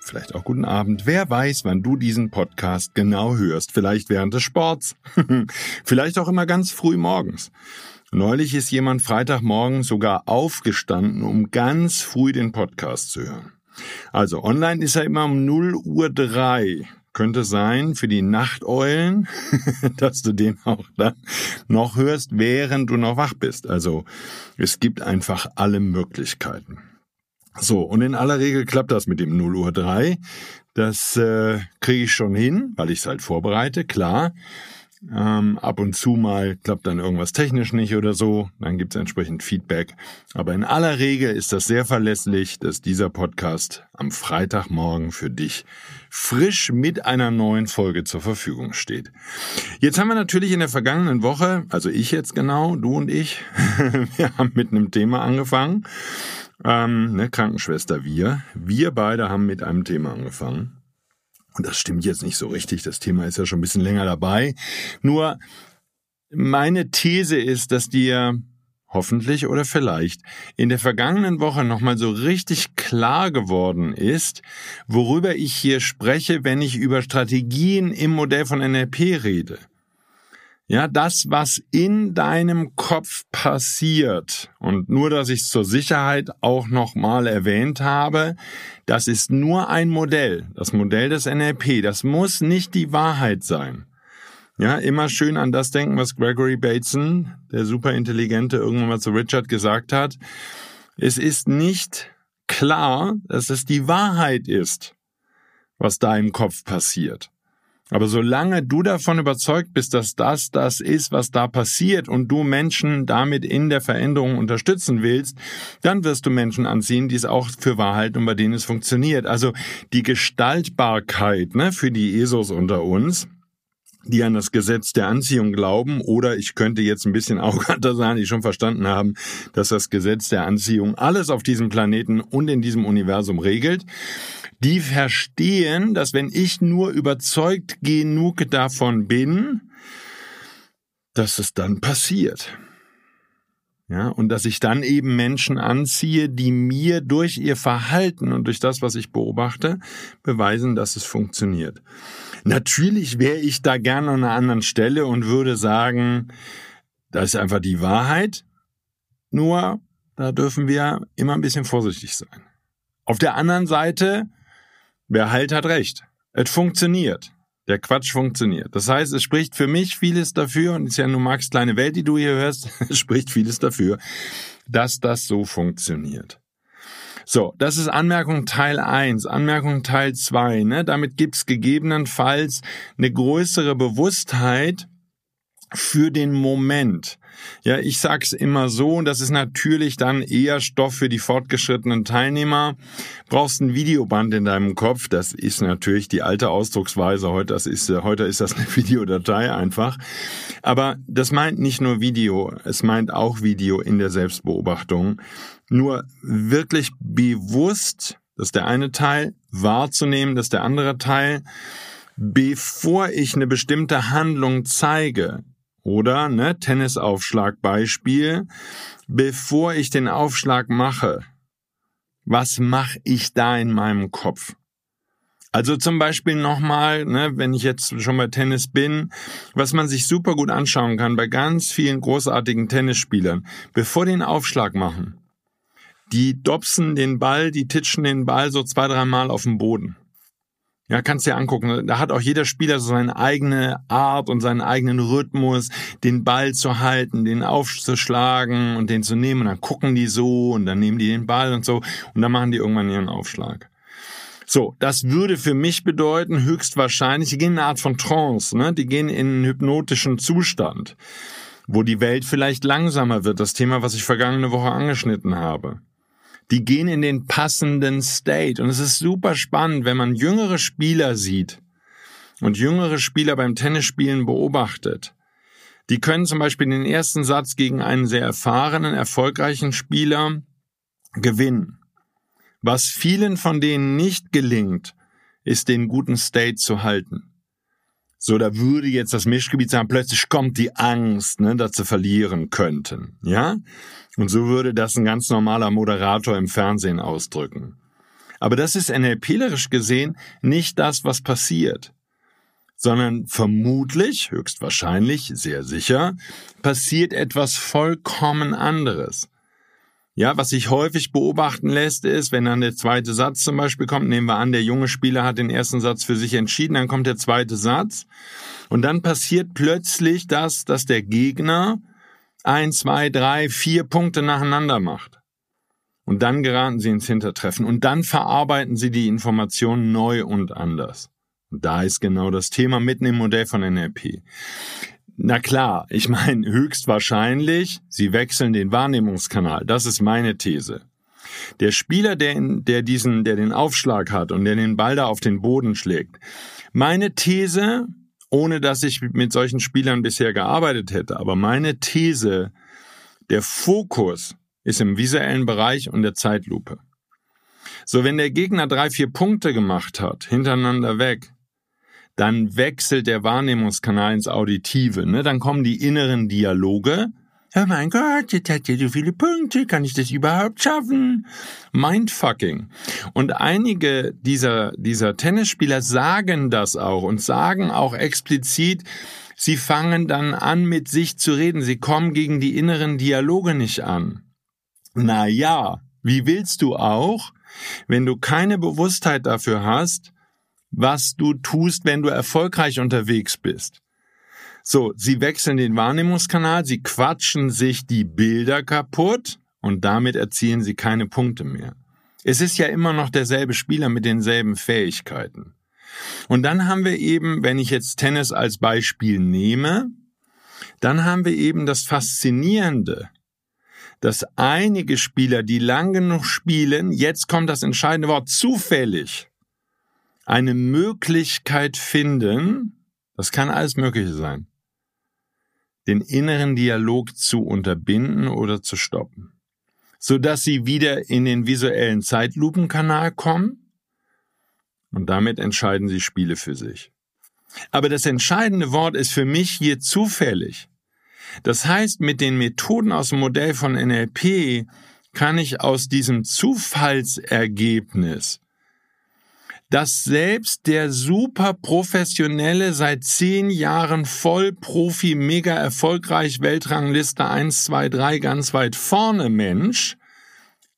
vielleicht auch guten Abend. Wer weiß, wann du diesen Podcast genau hörst. Vielleicht während des Sports, vielleicht auch immer ganz früh morgens. Neulich ist jemand Freitagmorgen sogar aufgestanden, um ganz früh den Podcast zu hören. Also online ist er immer um 0 Uhr 3. Könnte sein für die Nachteulen, dass du den auch dann noch hörst, während du noch wach bist. Also es gibt einfach alle Möglichkeiten. So, und in aller Regel klappt das mit dem 0 Uhr 3. Das äh, kriege ich schon hin, weil ich es halt vorbereite, klar. Ähm, ab und zu mal klappt dann irgendwas technisch nicht oder so, dann gibt es entsprechend Feedback. Aber in aller Regel ist das sehr verlässlich, dass dieser Podcast am Freitagmorgen für dich frisch mit einer neuen Folge zur Verfügung steht. Jetzt haben wir natürlich in der vergangenen Woche, also ich jetzt genau, du und ich, wir haben mit einem Thema angefangen. Ähm, ne, Krankenschwester, wir. Wir beide haben mit einem Thema angefangen. Und das stimmt jetzt nicht so richtig. Das Thema ist ja schon ein bisschen länger dabei. Nur meine These ist, dass dir hoffentlich oder vielleicht in der vergangenen Woche nochmal so richtig klar geworden ist, worüber ich hier spreche, wenn ich über Strategien im Modell von NLP rede. Ja, das, was in deinem Kopf passiert, und nur, dass ich es zur Sicherheit auch nochmal erwähnt habe, das ist nur ein Modell, das Modell des NLP, das muss nicht die Wahrheit sein. Ja, immer schön an das denken, was Gregory Bateson, der Superintelligente, irgendwann mal zu Richard gesagt hat. Es ist nicht klar, dass es die Wahrheit ist, was da im Kopf passiert. Aber solange du davon überzeugt bist, dass das das ist, was da passiert und du Menschen damit in der Veränderung unterstützen willst, dann wirst du Menschen anziehen, die es auch für wahr halten und bei denen es funktioniert. Also die Gestaltbarkeit ne, für die ESOs unter uns, die an das Gesetz der Anziehung glauben, oder ich könnte jetzt ein bisschen arroganter sein, die schon verstanden haben, dass das Gesetz der Anziehung alles auf diesem Planeten und in diesem Universum regelt die verstehen, dass wenn ich nur überzeugt genug davon bin, dass es dann passiert. Ja, und dass ich dann eben Menschen anziehe, die mir durch ihr Verhalten und durch das, was ich beobachte, beweisen, dass es funktioniert. Natürlich wäre ich da gerne an einer anderen Stelle und würde sagen, das ist einfach die Wahrheit. Nur, da dürfen wir immer ein bisschen vorsichtig sein. Auf der anderen Seite Wer heilt, hat recht. Es funktioniert. Der Quatsch funktioniert. Das heißt, es spricht für mich vieles dafür, und es ist ja nur Max kleine Welt, die du hier hörst, es spricht vieles dafür, dass das so funktioniert. So, das ist Anmerkung Teil 1. Anmerkung Teil 2. Ne? Damit gibt's gegebenenfalls eine größere Bewusstheit für den Moment. Ja, ich sag's immer so, und das ist natürlich dann eher Stoff für die fortgeschrittenen Teilnehmer. Brauchst ein Videoband in deinem Kopf. Das ist natürlich die alte Ausdrucksweise. Heute, das ist, heute ist das eine Videodatei einfach. Aber das meint nicht nur Video. Es meint auch Video in der Selbstbeobachtung. Nur wirklich bewusst, das ist der eine Teil, wahrzunehmen, das ist der andere Teil bevor ich eine bestimmte Handlung zeige, oder, ne, Tennisaufschlag Beispiel, bevor ich den Aufschlag mache, was mache ich da in meinem Kopf? Also zum Beispiel nochmal, ne, wenn ich jetzt schon bei Tennis bin, was man sich super gut anschauen kann bei ganz vielen großartigen Tennisspielern, bevor den Aufschlag machen, die dopsen den Ball, die titschen den Ball so zwei, dreimal auf dem Boden. Ja, kannst dir angucken. Da hat auch jeder Spieler so seine eigene Art und seinen eigenen Rhythmus, den Ball zu halten, den aufzuschlagen und den zu nehmen. Und dann gucken die so und dann nehmen die den Ball und so und dann machen die irgendwann ihren Aufschlag. So, das würde für mich bedeuten, höchstwahrscheinlich, die gehen in eine Art von Trance, ne? Die gehen in einen hypnotischen Zustand, wo die Welt vielleicht langsamer wird. Das Thema, was ich vergangene Woche angeschnitten habe die gehen in den passenden State. Und es ist super spannend, wenn man jüngere Spieler sieht und jüngere Spieler beim Tennisspielen beobachtet. Die können zum Beispiel den ersten Satz gegen einen sehr erfahrenen, erfolgreichen Spieler gewinnen. Was vielen von denen nicht gelingt, ist den guten State zu halten. So, da würde jetzt das Mischgebiet sagen, plötzlich kommt die Angst, ne, dass sie verlieren könnten. Ja? Und so würde das ein ganz normaler Moderator im Fernsehen ausdrücken. Aber das ist NLPlerisch gesehen nicht das, was passiert, sondern vermutlich, höchstwahrscheinlich, sehr sicher, passiert etwas vollkommen anderes. Ja, was sich häufig beobachten lässt, ist, wenn dann der zweite Satz zum Beispiel kommt, nehmen wir an, der junge Spieler hat den ersten Satz für sich entschieden, dann kommt der zweite Satz und dann passiert plötzlich das, dass der Gegner ein, zwei, drei, vier Punkte nacheinander macht. Und dann geraten sie ins Hintertreffen und dann verarbeiten sie die Informationen neu und anders. Und da ist genau das Thema mitten im Modell von NLP. Na klar, ich meine höchstwahrscheinlich, sie wechseln den Wahrnehmungskanal. Das ist meine These. Der Spieler, der, in, der diesen, der den Aufschlag hat und der den Ball da auf den Boden schlägt. Meine These, ohne dass ich mit solchen Spielern bisher gearbeitet hätte. Aber meine These, der Fokus ist im visuellen Bereich und der Zeitlupe. So, wenn der Gegner drei, vier Punkte gemacht hat, hintereinander weg, dann wechselt der Wahrnehmungskanal ins Auditive. Ne? Dann kommen die inneren Dialoge Oh mein Gott, jetzt hat er so viele Punkte, kann ich das überhaupt schaffen? Mindfucking. Und einige dieser, dieser Tennisspieler sagen das auch und sagen auch explizit, sie fangen dann an, mit sich zu reden. Sie kommen gegen die inneren Dialoge nicht an. Na ja, wie willst du auch, wenn du keine Bewusstheit dafür hast, was du tust, wenn du erfolgreich unterwegs bist? So, sie wechseln den Wahrnehmungskanal, sie quatschen sich die Bilder kaputt und damit erzielen sie keine Punkte mehr. Es ist ja immer noch derselbe Spieler mit denselben Fähigkeiten. Und dann haben wir eben, wenn ich jetzt Tennis als Beispiel nehme, dann haben wir eben das Faszinierende, dass einige Spieler, die lang genug spielen, jetzt kommt das entscheidende Wort, zufällig eine Möglichkeit finden, das kann alles Mögliche sein, den inneren Dialog zu unterbinden oder zu stoppen, so dass sie wieder in den visuellen Zeitlupenkanal kommen und damit entscheiden sie Spiele für sich. Aber das entscheidende Wort ist für mich hier zufällig. Das heißt, mit den Methoden aus dem Modell von NLP kann ich aus diesem Zufallsergebnis dass selbst der super professionelle, seit zehn Jahren Vollprofi, mega erfolgreich, Weltrangliste 1, 2, 3, ganz weit vorne Mensch,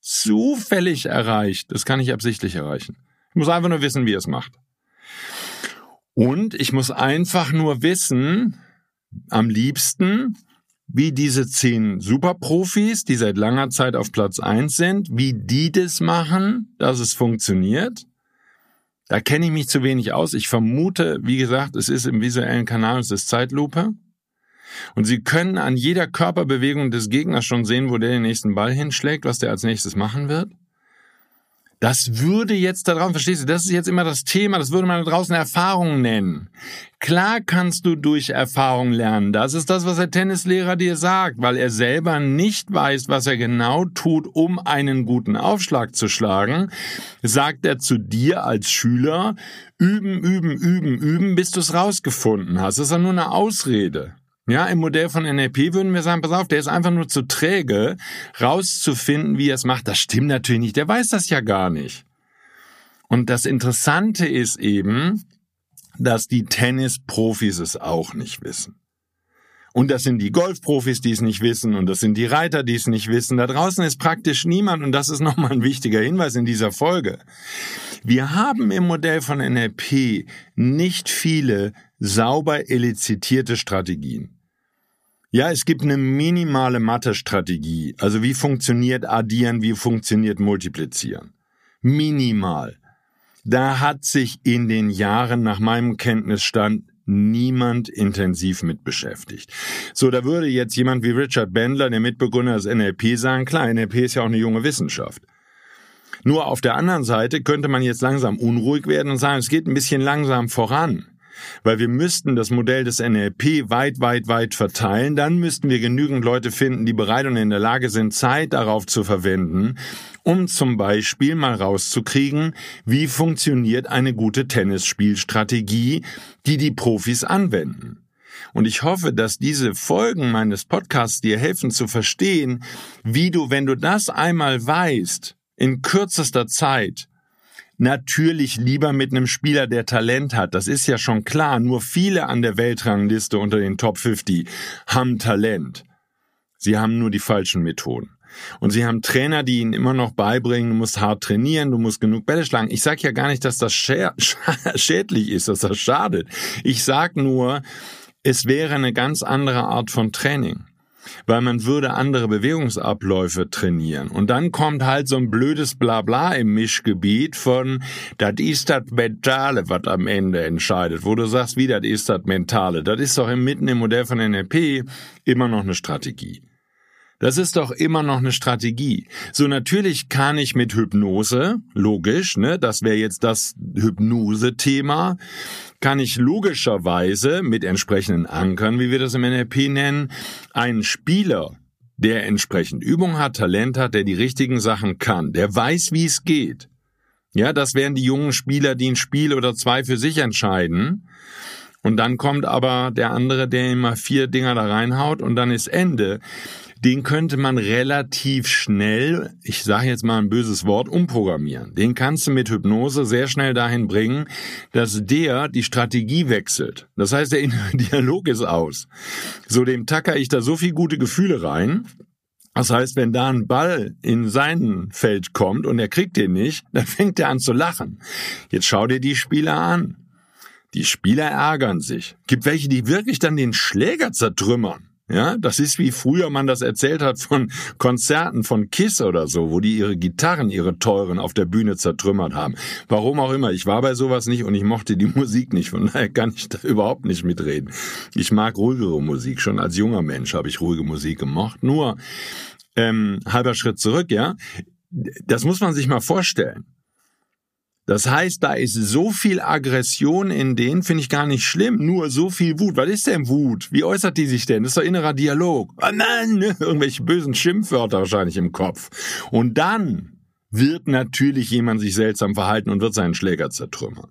zufällig erreicht. Das kann ich absichtlich erreichen. Ich muss einfach nur wissen, wie er es macht. Und ich muss einfach nur wissen, am liebsten, wie diese zehn Superprofis, die seit langer Zeit auf Platz eins sind, wie die das machen, dass es funktioniert. Da kenne ich mich zu wenig aus. Ich vermute, wie gesagt, es ist im visuellen Kanal, es ist Zeitlupe. Und Sie können an jeder Körperbewegung des Gegners schon sehen, wo der den nächsten Ball hinschlägt, was der als nächstes machen wird. Das würde jetzt da draußen, verstehst du, das ist jetzt immer das Thema, das würde man da draußen Erfahrung nennen. Klar kannst du durch Erfahrung lernen. Das ist das, was der Tennislehrer dir sagt, weil er selber nicht weiß, was er genau tut, um einen guten Aufschlag zu schlagen, sagt er zu dir als Schüler, üben, üben, üben, üben, bis du es rausgefunden hast. Das ist ja nur eine Ausrede. Ja, im Modell von NLP würden wir sagen, pass auf, der ist einfach nur zu träge, rauszufinden, wie er es macht. Das stimmt natürlich nicht. Der weiß das ja gar nicht. Und das Interessante ist eben, dass die Tennisprofis es auch nicht wissen. Und das sind die Golfprofis, die es nicht wissen, und das sind die Reiter, die es nicht wissen. Da draußen ist praktisch niemand, und das ist nochmal ein wichtiger Hinweis in dieser Folge. Wir haben im Modell von NLP nicht viele sauber elizitierte Strategien. Ja, es gibt eine minimale Mathe-Strategie. Also wie funktioniert Addieren, wie funktioniert Multiplizieren. Minimal. Da hat sich in den Jahren nach meinem Kenntnisstand niemand intensiv mit beschäftigt. So, da würde jetzt jemand wie Richard Bendler, der Mitbegründer des NLP, sagen, klar, NLP ist ja auch eine junge Wissenschaft. Nur auf der anderen Seite könnte man jetzt langsam unruhig werden und sagen, es geht ein bisschen langsam voran. Weil wir müssten das Modell des NLP weit, weit, weit verteilen. Dann müssten wir genügend Leute finden, die bereit und in der Lage sind, Zeit darauf zu verwenden, um zum Beispiel mal rauszukriegen, wie funktioniert eine gute Tennisspielstrategie, die die Profis anwenden. Und ich hoffe, dass diese Folgen meines Podcasts dir helfen zu verstehen, wie du, wenn du das einmal weißt, in kürzester Zeit natürlich lieber mit einem Spieler, der Talent hat. Das ist ja schon klar. Nur viele an der Weltrangliste unter den Top 50 haben Talent. Sie haben nur die falschen Methoden. Und sie haben Trainer, die ihnen immer noch beibringen, du musst hart trainieren, du musst genug Bälle schlagen. Ich sage ja gar nicht, dass das schädlich ist, dass das schadet. Ich sag nur, es wäre eine ganz andere Art von Training weil man würde andere Bewegungsabläufe trainieren. Und dann kommt halt so ein blödes Blabla im Mischgebiet von, das ist das Mentale, was am Ende entscheidet, wo du sagst, wie das ist das Mentale. Das ist doch mitten im Modell von NLP immer noch eine Strategie. Das ist doch immer noch eine Strategie. So natürlich kann ich mit Hypnose, logisch, ne, das wäre jetzt das Hypnose-Thema, kann ich logischerweise mit entsprechenden Ankern, wie wir das im NLP nennen, einen Spieler, der entsprechend Übung hat, Talent hat, der die richtigen Sachen kann, der weiß, wie es geht. Ja, das wären die jungen Spieler, die ein Spiel oder zwei für sich entscheiden. Und dann kommt aber der andere, der immer vier Dinger da reinhaut und dann ist Ende den könnte man relativ schnell, ich sage jetzt mal ein böses Wort, umprogrammieren. Den kannst du mit Hypnose sehr schnell dahin bringen, dass der die Strategie wechselt. Das heißt, der innere Dialog ist aus. So dem tacker ich da so viel gute Gefühle rein, das heißt, wenn da ein Ball in sein Feld kommt und er kriegt den nicht, dann fängt er an zu lachen. Jetzt schau dir die Spieler an. Die Spieler ärgern sich. Gibt welche, die wirklich dann den Schläger zertrümmern. Ja, das ist wie früher man das erzählt hat von Konzerten von Kiss oder so, wo die ihre Gitarren, ihre teuren auf der Bühne zertrümmert haben. Warum auch immer. Ich war bei sowas nicht und ich mochte die Musik nicht. Von daher kann ich da überhaupt nicht mitreden. Ich mag ruhigere Musik. Schon als junger Mensch habe ich ruhige Musik gemocht. Nur, ähm, halber Schritt zurück, ja. Das muss man sich mal vorstellen. Das heißt, da ist so viel Aggression in denen, finde ich gar nicht schlimm, nur so viel Wut. Was ist denn Wut? Wie äußert die sich denn? Das ist doch innerer Dialog. Oh nein, ne? irgendwelche bösen Schimpfwörter wahrscheinlich im Kopf. Und dann wird natürlich jemand sich seltsam verhalten und wird seinen Schläger zertrümmern.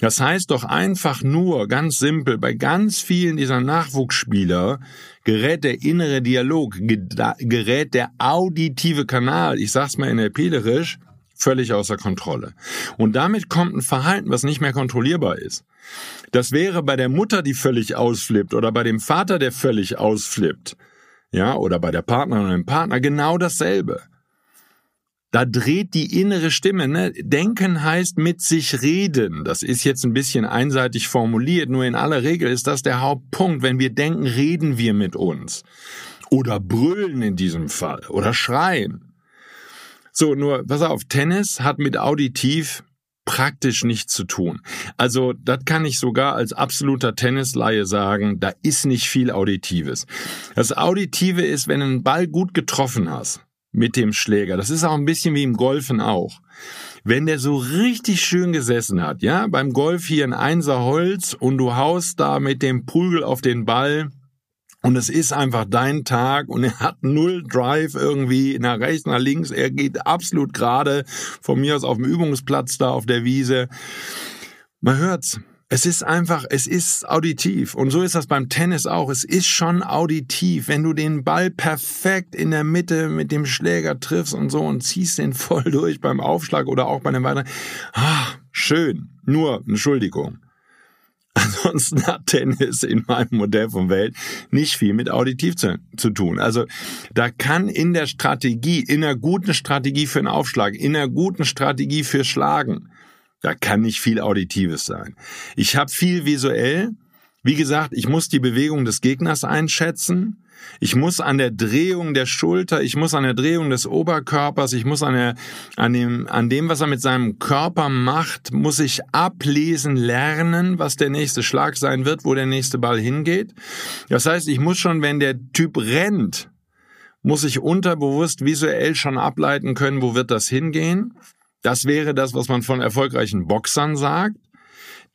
Das heißt doch einfach nur, ganz simpel, bei ganz vielen dieser Nachwuchsspieler gerät der innere Dialog, gerät der auditive Kanal, ich sag's mal NLPlerisch, völlig außer Kontrolle. Und damit kommt ein Verhalten, was nicht mehr kontrollierbar ist. Das wäre bei der Mutter, die völlig ausflippt, oder bei dem Vater, der völlig ausflippt, ja, oder bei der Partnerin oder dem Partner genau dasselbe. Da dreht die innere Stimme. Ne? Denken heißt mit sich reden. Das ist jetzt ein bisschen einseitig formuliert, nur in aller Regel ist das der Hauptpunkt. Wenn wir denken, reden wir mit uns. Oder brüllen in diesem Fall. Oder schreien. So, nur, pass auf, Tennis hat mit auditiv praktisch nichts zu tun. Also, das kann ich sogar als absoluter Tennisleihe sagen, da ist nicht viel Auditives. Das Auditive ist, wenn du einen Ball gut getroffen hast mit dem Schläger. Das ist auch ein bisschen wie im Golfen auch. Wenn der so richtig schön gesessen hat, ja, beim Golf hier ein Einser Holz und du haust da mit dem Prügel auf den Ball, und es ist einfach dein Tag und er hat null Drive irgendwie nach rechts, nach links. Er geht absolut gerade von mir aus auf dem Übungsplatz da auf der Wiese. Man hört's. Es ist einfach, es ist auditiv. Und so ist das beim Tennis auch. Es ist schon auditiv. Wenn du den Ball perfekt in der Mitte mit dem Schläger triffst und so und ziehst den voll durch beim Aufschlag oder auch bei einem weiteren. Ah, schön. Nur, Entschuldigung. Ansonsten hat Tennis in meinem Modell von Welt nicht viel mit auditiv zu, zu, tun. Also da kann in der Strategie, in einer guten Strategie für einen Aufschlag, in einer guten Strategie für Schlagen, da kann nicht viel Auditives sein. Ich habe viel visuell. Wie gesagt, ich muss die Bewegung des Gegners einschätzen. Ich muss an der Drehung der Schulter, ich muss an der Drehung des Oberkörpers, ich muss an, der, an, dem, an dem, was er mit seinem Körper macht, muss ich ablesen lernen, was der nächste Schlag sein wird, wo der nächste Ball hingeht. Das heißt, ich muss schon, wenn der Typ rennt, muss ich unterbewusst visuell schon ableiten können, wo wird das hingehen. Das wäre das, was man von erfolgreichen Boxern sagt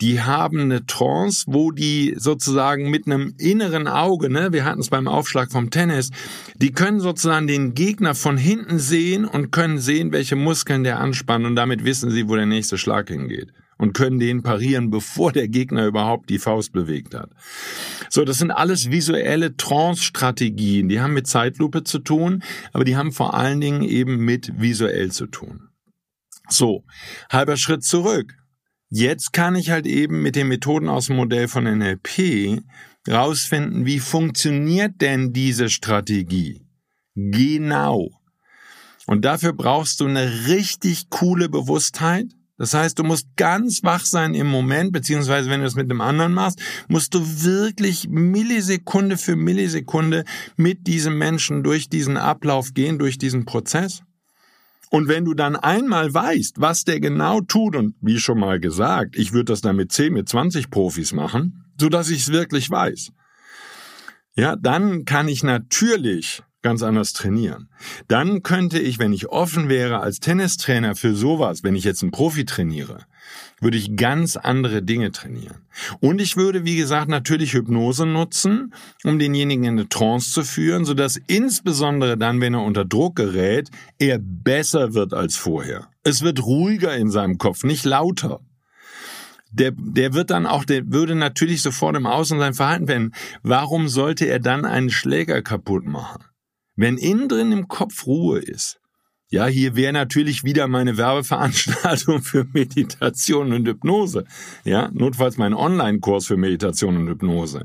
die haben eine Trance, wo die sozusagen mit einem inneren Auge, ne, wir hatten es beim Aufschlag vom Tennis, die können sozusagen den Gegner von hinten sehen und können sehen, welche Muskeln der anspannt und damit wissen sie, wo der nächste Schlag hingeht und können den parieren, bevor der Gegner überhaupt die Faust bewegt hat. So, das sind alles visuelle Trance-Strategien, die haben mit Zeitlupe zu tun, aber die haben vor allen Dingen eben mit visuell zu tun. So, halber Schritt zurück. Jetzt kann ich halt eben mit den Methoden aus dem Modell von NLP rausfinden, wie funktioniert denn diese Strategie? Genau. Und dafür brauchst du eine richtig coole Bewusstheit. Das heißt, du musst ganz wach sein im Moment, beziehungsweise wenn du es mit einem anderen machst, musst du wirklich Millisekunde für Millisekunde mit diesem Menschen durch diesen Ablauf gehen, durch diesen Prozess. Und wenn du dann einmal weißt, was der genau tut, und wie schon mal gesagt, ich würde das dann mit 10, mit 20 Profis machen, so dass ich es wirklich weiß. Ja, dann kann ich natürlich ganz anders trainieren. Dann könnte ich, wenn ich offen wäre als Tennistrainer für sowas, wenn ich jetzt einen Profi trainiere, würde ich ganz andere Dinge trainieren. Und ich würde, wie gesagt, natürlich Hypnose nutzen, um denjenigen in eine Trance zu führen, sodass insbesondere dann, wenn er unter Druck gerät, er besser wird als vorher. Es wird ruhiger in seinem Kopf, nicht lauter. Der, der wird dann auch, der würde natürlich sofort im Außen sein Verhalten wenden. Warum sollte er dann einen Schläger kaputt machen? Wenn innen drin im Kopf Ruhe ist, ja, hier wäre natürlich wieder meine Werbeveranstaltung für Meditation und Hypnose. Ja, notfalls mein Online-Kurs für Meditation und Hypnose.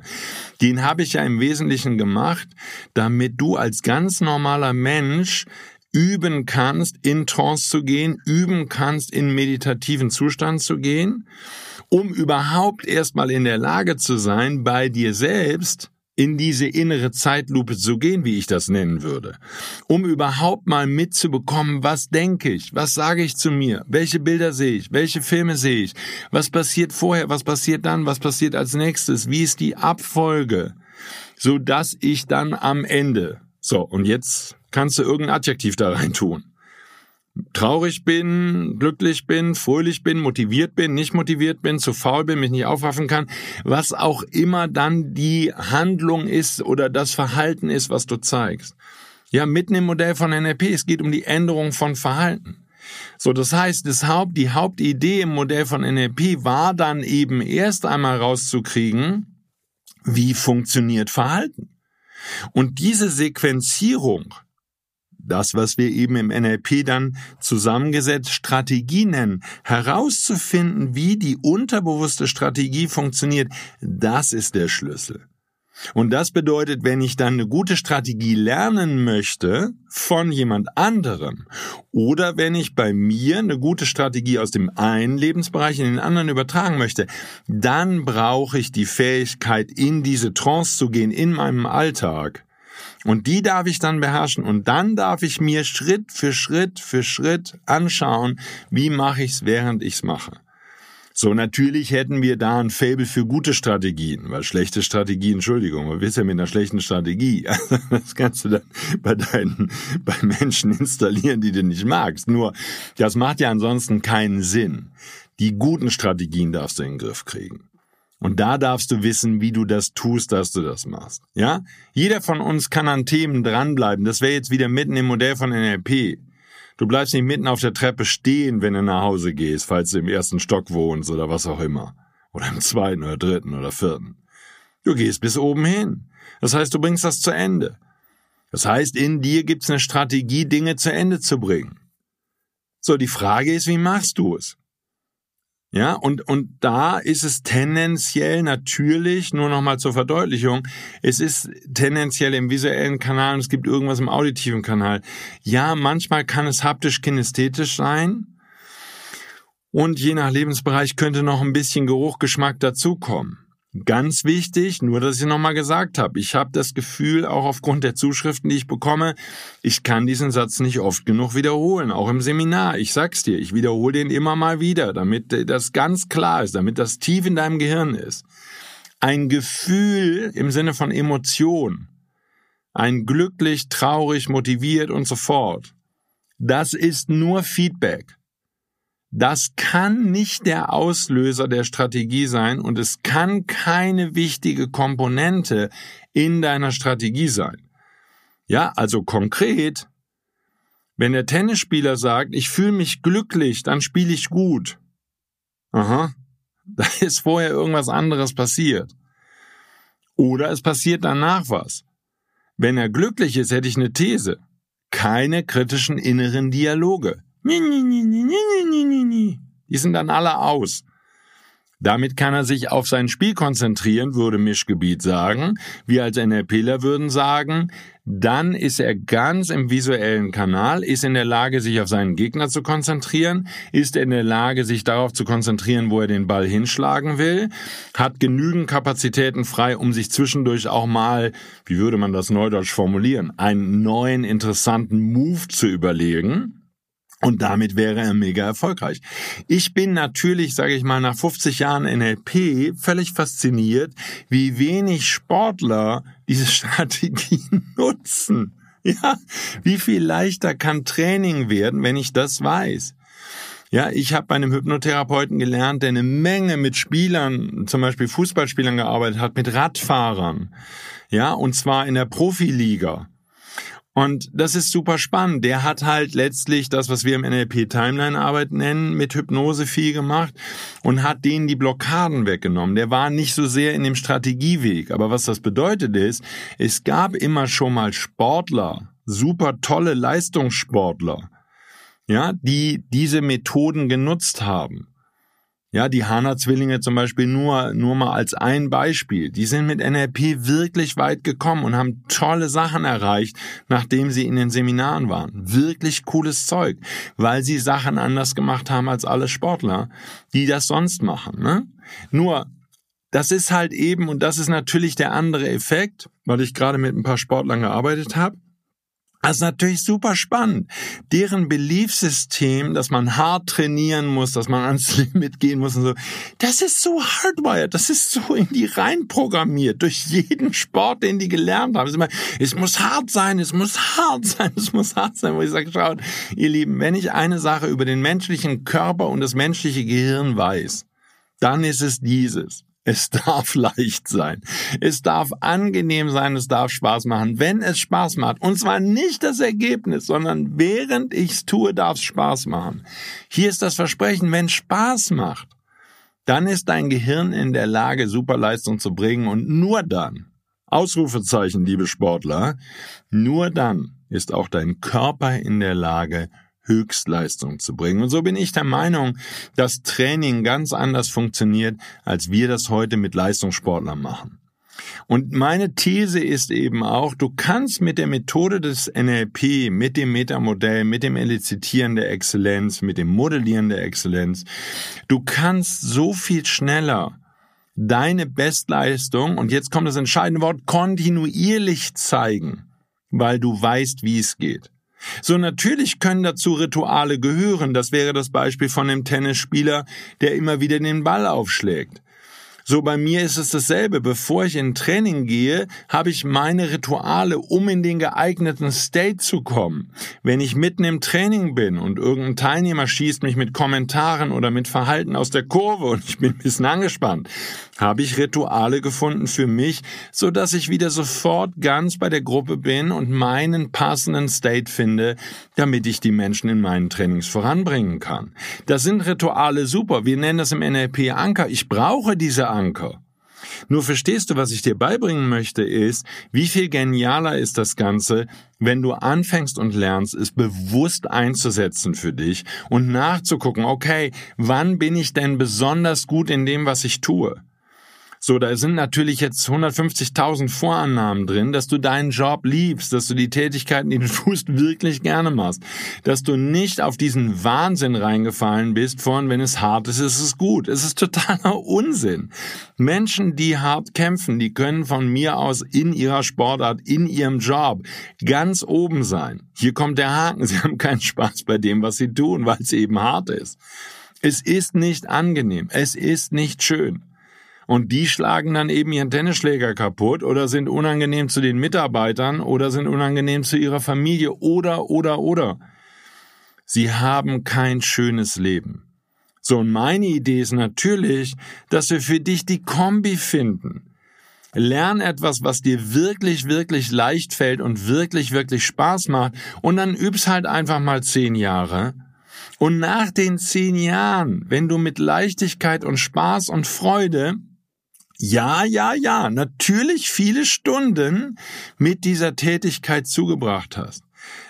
Den habe ich ja im Wesentlichen gemacht, damit du als ganz normaler Mensch üben kannst, in Trance zu gehen, üben kannst, in meditativen Zustand zu gehen, um überhaupt erstmal in der Lage zu sein, bei dir selbst in diese innere Zeitlupe zu gehen, wie ich das nennen würde, um überhaupt mal mitzubekommen, was denke ich, was sage ich zu mir, welche Bilder sehe ich, welche Filme sehe ich, was passiert vorher, was passiert dann, was passiert als nächstes, wie ist die Abfolge, so dass ich dann am Ende, so und jetzt kannst du irgendein Adjektiv da rein tun traurig bin, glücklich bin, fröhlich bin, motiviert bin, nicht motiviert bin, zu faul bin, mich nicht aufraffen kann, was auch immer dann die Handlung ist oder das Verhalten ist, was du zeigst. Ja, mitten im Modell von NLP, es geht um die Änderung von Verhalten. So, das heißt, das Haupt, die Hauptidee im Modell von NLP war dann eben erst einmal rauszukriegen, wie funktioniert Verhalten. Und diese Sequenzierung, das, was wir eben im NLP dann zusammengesetzt Strategie nennen, herauszufinden, wie die unterbewusste Strategie funktioniert, das ist der Schlüssel. Und das bedeutet, wenn ich dann eine gute Strategie lernen möchte von jemand anderem oder wenn ich bei mir eine gute Strategie aus dem einen Lebensbereich in den anderen übertragen möchte, dann brauche ich die Fähigkeit, in diese Trance zu gehen in meinem Alltag und die darf ich dann beherrschen und dann darf ich mir Schritt für Schritt für Schritt anschauen, wie mache ich es, während ich es mache. So, natürlich hätten wir da ein Fable für gute Strategien, weil schlechte Strategien, Entschuldigung, was willst du ja mit einer schlechten Strategie? das kannst du dann bei deinen, bei Menschen installieren, die du nicht magst. Nur, das macht ja ansonsten keinen Sinn. Die guten Strategien darfst du in den Griff kriegen. Und da darfst du wissen, wie du das tust, dass du das machst. Ja? Jeder von uns kann an Themen dranbleiben. Das wäre jetzt wieder mitten im Modell von NLP. Du bleibst nicht mitten auf der Treppe stehen, wenn du nach Hause gehst, falls du im ersten Stock wohnst oder was auch immer. Oder im zweiten oder dritten oder vierten. Du gehst bis oben hin. Das heißt, du bringst das zu Ende. Das heißt, in dir gibt's eine Strategie, Dinge zu Ende zu bringen. So, die Frage ist, wie machst du es? Ja, und, und da ist es tendenziell natürlich, nur nochmal zur Verdeutlichung, es ist tendenziell im visuellen Kanal und es gibt irgendwas im auditiven Kanal. Ja, manchmal kann es haptisch-kinesthetisch sein. Und je nach Lebensbereich könnte noch ein bisschen Geruch, Geschmack dazukommen. Ganz wichtig, nur dass ich nochmal gesagt habe, ich habe das Gefühl, auch aufgrund der Zuschriften, die ich bekomme, ich kann diesen Satz nicht oft genug wiederholen, auch im Seminar. Ich sag's dir, ich wiederhole den immer mal wieder, damit das ganz klar ist, damit das tief in deinem Gehirn ist. Ein Gefühl im Sinne von Emotion, ein glücklich, traurig, motiviert und so fort, das ist nur Feedback. Das kann nicht der Auslöser der Strategie sein und es kann keine wichtige Komponente in deiner Strategie sein. Ja, also konkret, wenn der Tennisspieler sagt, ich fühle mich glücklich, dann spiele ich gut. Aha, da ist vorher irgendwas anderes passiert. Oder es passiert danach was. Wenn er glücklich ist, hätte ich eine These. Keine kritischen inneren Dialoge. Die sind dann alle aus. Damit kann er sich auf sein Spiel konzentrieren, würde Mischgebiet sagen. Wir als NLPler würden sagen, dann ist er ganz im visuellen Kanal, ist in der Lage, sich auf seinen Gegner zu konzentrieren, ist in der Lage, sich darauf zu konzentrieren, wo er den Ball hinschlagen will, hat genügend Kapazitäten frei, um sich zwischendurch auch mal, wie würde man das neudeutsch formulieren, einen neuen interessanten Move zu überlegen. Und damit wäre er mega erfolgreich. Ich bin natürlich, sage ich mal, nach 50 Jahren NLP völlig fasziniert, wie wenig Sportler diese Strategie nutzen. Ja, wie viel leichter kann Training werden, wenn ich das weiß? Ja, ich habe bei einem Hypnotherapeuten gelernt, der eine Menge mit Spielern, zum Beispiel Fußballspielern gearbeitet hat, mit Radfahrern. Ja, und zwar in der Profiliga. Und das ist super spannend. Der hat halt letztlich das, was wir im NLP Timeline Arbeit nennen, mit Hypnose viel gemacht und hat denen die Blockaden weggenommen. Der war nicht so sehr in dem Strategieweg. Aber was das bedeutet ist, es gab immer schon mal Sportler, super tolle Leistungssportler, ja, die diese Methoden genutzt haben. Ja, die Hana-Zwillinge zum Beispiel nur, nur mal als ein Beispiel. Die sind mit NLP wirklich weit gekommen und haben tolle Sachen erreicht, nachdem sie in den Seminaren waren. Wirklich cooles Zeug, weil sie Sachen anders gemacht haben als alle Sportler, die das sonst machen. Ne? Nur, das ist halt eben, und das ist natürlich der andere Effekt, weil ich gerade mit ein paar Sportlern gearbeitet habe. Das ist natürlich super spannend. Deren Beliefsystem, dass man hart trainieren muss, dass man ans Limit gehen muss und so, das ist so hardwired, das ist so in die rein programmiert, durch jeden Sport, den die gelernt haben. Immer, es muss hart sein, es muss hart sein, es muss hart sein. Wo ich sage, schaut, ihr Lieben, wenn ich eine Sache über den menschlichen Körper und das menschliche Gehirn weiß, dann ist es dieses. Es darf leicht sein. Es darf angenehm sein. Es darf Spaß machen. Wenn es Spaß macht. Und zwar nicht das Ergebnis, sondern während ich es tue, darf es Spaß machen. Hier ist das Versprechen, wenn Spaß macht, dann ist dein Gehirn in der Lage, Superleistung zu bringen und nur dann, Ausrufezeichen, liebe Sportler, nur dann ist auch dein Körper in der Lage, Höchstleistung zu bringen. Und so bin ich der Meinung, dass Training ganz anders funktioniert, als wir das heute mit Leistungssportlern machen. Und meine These ist eben auch, du kannst mit der Methode des NLP, mit dem Metamodell, mit dem Elizitieren der Exzellenz, mit dem Modellieren der Exzellenz, du kannst so viel schneller deine Bestleistung, und jetzt kommt das entscheidende Wort, kontinuierlich zeigen, weil du weißt, wie es geht. So natürlich können dazu Rituale gehören. Das wäre das Beispiel von dem Tennisspieler, der immer wieder den Ball aufschlägt. So bei mir ist es dasselbe. Bevor ich in Training gehe, habe ich meine Rituale, um in den geeigneten State zu kommen. Wenn ich mitten im Training bin und irgendein Teilnehmer schießt mich mit Kommentaren oder mit Verhalten aus der Kurve und ich bin ein bisschen angespannt, habe ich Rituale gefunden für mich, so dass ich wieder sofort ganz bei der Gruppe bin und meinen passenden State finde, damit ich die Menschen in meinen Trainings voranbringen kann. Das sind Rituale super. Wir nennen das im NLP Anker. Ich brauche diese Anker. Nur verstehst du, was ich dir beibringen möchte, ist, wie viel genialer ist das Ganze, wenn du anfängst und lernst, es bewusst einzusetzen für dich und nachzugucken, okay, wann bin ich denn besonders gut in dem, was ich tue? So, da sind natürlich jetzt 150.000 Vorannahmen drin, dass du deinen Job liebst, dass du die Tätigkeiten, die du tust, wirklich gerne machst, dass du nicht auf diesen Wahnsinn reingefallen bist von, wenn es hart ist, ist es gut. Es ist totaler Unsinn. Menschen, die hart kämpfen, die können von mir aus in ihrer Sportart, in ihrem Job ganz oben sein. Hier kommt der Haken. Sie haben keinen Spaß bei dem, was sie tun, weil es eben hart ist. Es ist nicht angenehm. Es ist nicht schön. Und die schlagen dann eben ihren Tennisschläger kaputt oder sind unangenehm zu den Mitarbeitern oder sind unangenehm zu ihrer Familie oder, oder, oder. Sie haben kein schönes Leben. So, und meine Idee ist natürlich, dass wir für dich die Kombi finden. Lern etwas, was dir wirklich, wirklich leicht fällt und wirklich, wirklich Spaß macht und dann übst halt einfach mal zehn Jahre. Und nach den zehn Jahren, wenn du mit Leichtigkeit und Spaß und Freude ja, ja, ja, natürlich viele Stunden mit dieser Tätigkeit zugebracht hast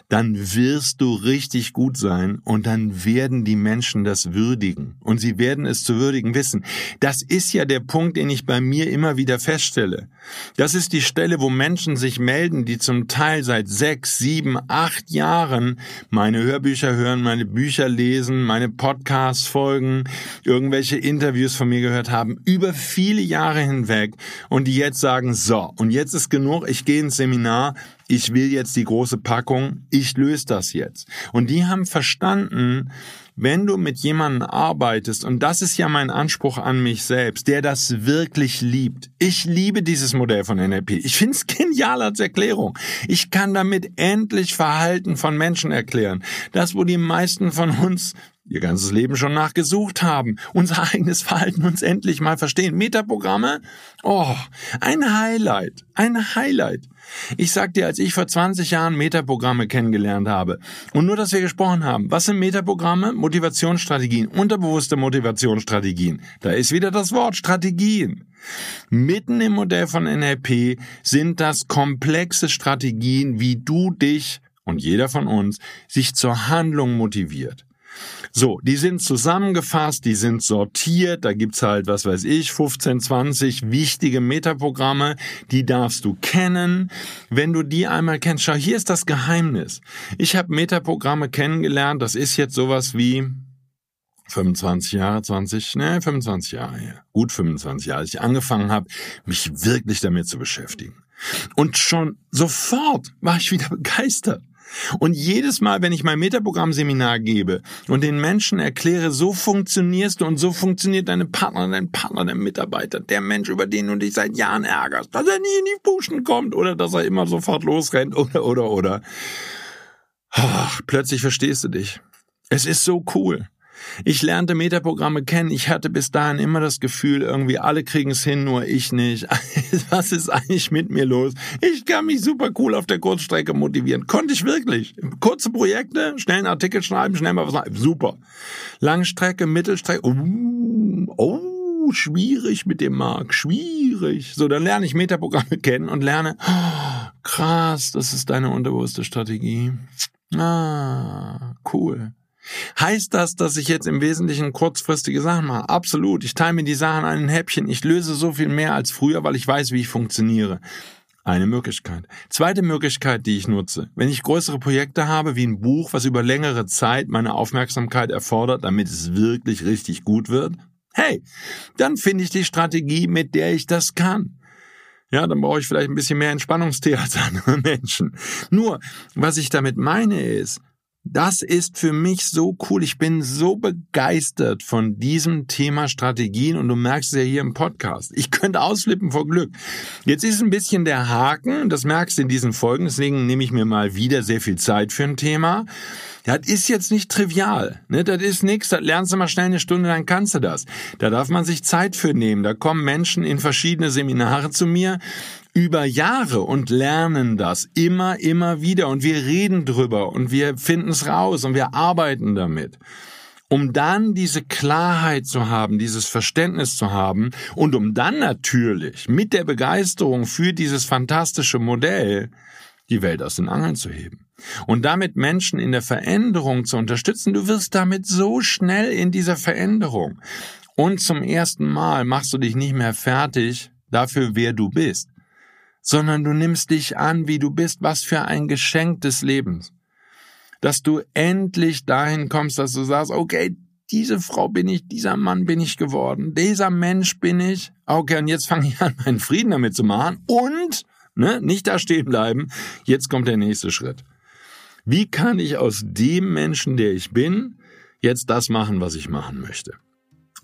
dann wirst du richtig gut sein und dann werden die Menschen das würdigen und sie werden es zu würdigen wissen. Das ist ja der Punkt, den ich bei mir immer wieder feststelle. Das ist die Stelle, wo Menschen sich melden, die zum Teil seit sechs, sieben, acht Jahren meine Hörbücher hören, meine Bücher lesen, meine Podcasts folgen, irgendwelche Interviews von mir gehört haben, über viele Jahre hinweg und die jetzt sagen, so, und jetzt ist genug, ich gehe ins Seminar, ich will jetzt die große Packung, ich löse das jetzt. Und die haben verstanden, wenn du mit jemandem arbeitest, und das ist ja mein Anspruch an mich selbst, der das wirklich liebt. Ich liebe dieses Modell von NLP. Ich finde es genial als Erklärung. Ich kann damit endlich Verhalten von Menschen erklären. Das, wo die meisten von uns ihr ganzes Leben schon nachgesucht haben, unser eigenes Verhalten uns endlich mal verstehen. Metaprogramme? Oh, ein Highlight, ein Highlight. Ich sag dir, als ich vor 20 Jahren Metaprogramme kennengelernt habe und nur, dass wir gesprochen haben, was sind Metaprogramme? Motivationsstrategien, unterbewusste Motivationsstrategien. Da ist wieder das Wort Strategien. Mitten im Modell von NLP sind das komplexe Strategien, wie du dich und jeder von uns sich zur Handlung motiviert. So, die sind zusammengefasst, die sind sortiert, da gibt's halt, was weiß ich, 15, 20 wichtige Metaprogramme, die darfst du kennen. Wenn du die einmal kennst, schau, hier ist das Geheimnis. Ich habe Metaprogramme kennengelernt, das ist jetzt sowas wie 25 Jahre, 20, ne, 25 Jahre her. Gut 25 Jahre, als ich angefangen habe, mich wirklich damit zu beschäftigen. Und schon sofort war ich wieder begeistert. Und jedes Mal, wenn ich mein Metaprogramm-Seminar gebe und den Menschen erkläre, so funktionierst du und so funktioniert deine Partner, dein Partner, dein Mitarbeiter, der Mensch, über den du dich seit Jahren ärgerst, dass er nie in die Puschen kommt oder dass er immer sofort losrennt oder, oder, oder. Ach, plötzlich verstehst du dich. Es ist so cool. Ich lernte Metaprogramme kennen. Ich hatte bis dahin immer das Gefühl, irgendwie alle kriegen es hin, nur ich nicht. Was ist eigentlich mit mir los? Ich kann mich super cool auf der Kurzstrecke motivieren. Konnte ich wirklich. Kurze Projekte, schnell einen Artikel schreiben, schnell mal was schreiben. Super. Langstrecke, Mittelstrecke. Oh, oh, schwierig mit dem Markt. Schwierig. So, dann lerne ich Metaprogramme kennen und lerne, oh, krass, das ist deine unterbewusste Strategie. Ah, cool. Heißt das, dass ich jetzt im Wesentlichen kurzfristige Sachen mache? Absolut. Ich teile mir die Sachen an ein Häppchen. Ich löse so viel mehr als früher, weil ich weiß, wie ich funktioniere. Eine Möglichkeit. Zweite Möglichkeit, die ich nutze. Wenn ich größere Projekte habe, wie ein Buch, was über längere Zeit meine Aufmerksamkeit erfordert, damit es wirklich richtig gut wird, hey, dann finde ich die Strategie, mit der ich das kann. Ja, dann brauche ich vielleicht ein bisschen mehr Entspannungstee als andere Menschen. Nur, was ich damit meine ist, das ist für mich so cool. Ich bin so begeistert von diesem Thema Strategien und du merkst es ja hier im Podcast. Ich könnte ausflippen vor Glück. Jetzt ist ein bisschen der Haken, das merkst du in diesen Folgen, deswegen nehme ich mir mal wieder sehr viel Zeit für ein Thema. Das ist jetzt nicht trivial. Ne? Das ist nichts, das lernst du mal schnell eine Stunde, dann kannst du das. Da darf man sich Zeit für nehmen. Da kommen Menschen in verschiedene Seminare zu mir über Jahre und lernen das immer, immer wieder und wir reden drüber und wir finden es raus und wir arbeiten damit. um dann diese Klarheit zu haben, dieses Verständnis zu haben und um dann natürlich mit der Begeisterung für dieses fantastische Modell die Welt aus den Angeln zu heben. Und damit Menschen in der Veränderung zu unterstützen, du wirst damit so schnell in dieser Veränderung. Und zum ersten Mal machst du dich nicht mehr fertig dafür, wer du bist, sondern du nimmst dich an, wie du bist, was für ein Geschenk des Lebens dass du endlich dahin kommst, dass du sagst, okay, diese Frau bin ich, dieser Mann bin ich geworden, dieser Mensch bin ich. Okay, und jetzt fange ich an, meinen Frieden damit zu machen und ne, nicht da stehen bleiben. Jetzt kommt der nächste Schritt. Wie kann ich aus dem Menschen, der ich bin, jetzt das machen, was ich machen möchte?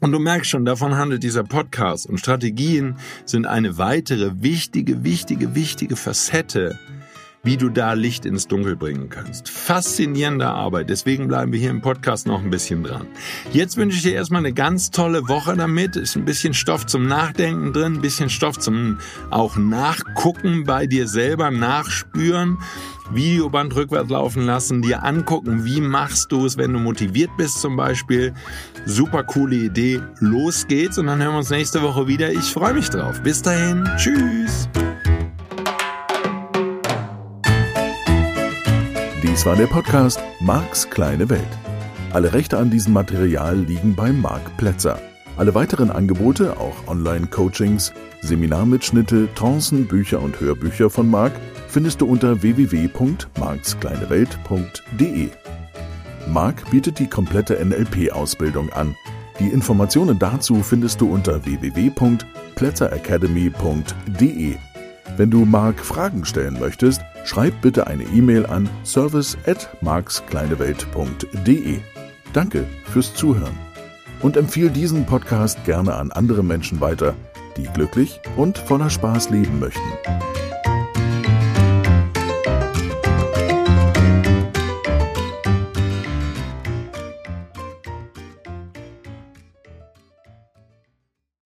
Und du merkst schon, davon handelt dieser Podcast und Strategien sind eine weitere wichtige, wichtige, wichtige Facette wie du da Licht ins Dunkel bringen kannst. Faszinierende Arbeit. Deswegen bleiben wir hier im Podcast noch ein bisschen dran. Jetzt wünsche ich dir erstmal eine ganz tolle Woche damit. Ist ein bisschen Stoff zum Nachdenken drin, ein bisschen Stoff zum auch Nachgucken bei dir selber, nachspüren. Videoband rückwärts laufen lassen, dir angucken, wie machst du es, wenn du motiviert bist zum Beispiel. Super coole Idee. Los geht's und dann hören wir uns nächste Woche wieder. Ich freue mich drauf. Bis dahin. Tschüss. Dies war der Podcast Marks kleine Welt. Alle Rechte an diesem Material liegen bei Marc Plätzer. Alle weiteren Angebote, auch Online-Coachings, Seminarmitschnitte, Trancen, Bücher und Hörbücher von Marc findest du unter www.markskleinewelt.de. Marc bietet die komplette NLP-Ausbildung an. Die Informationen dazu findest du unter www.plätzeracademy.de. Wenn du Marc Fragen stellen möchtest, schreib bitte eine E-Mail an service at markskleinewelt.de. Danke fürs Zuhören und empfehle diesen Podcast gerne an andere Menschen weiter, die glücklich und voller Spaß leben möchten.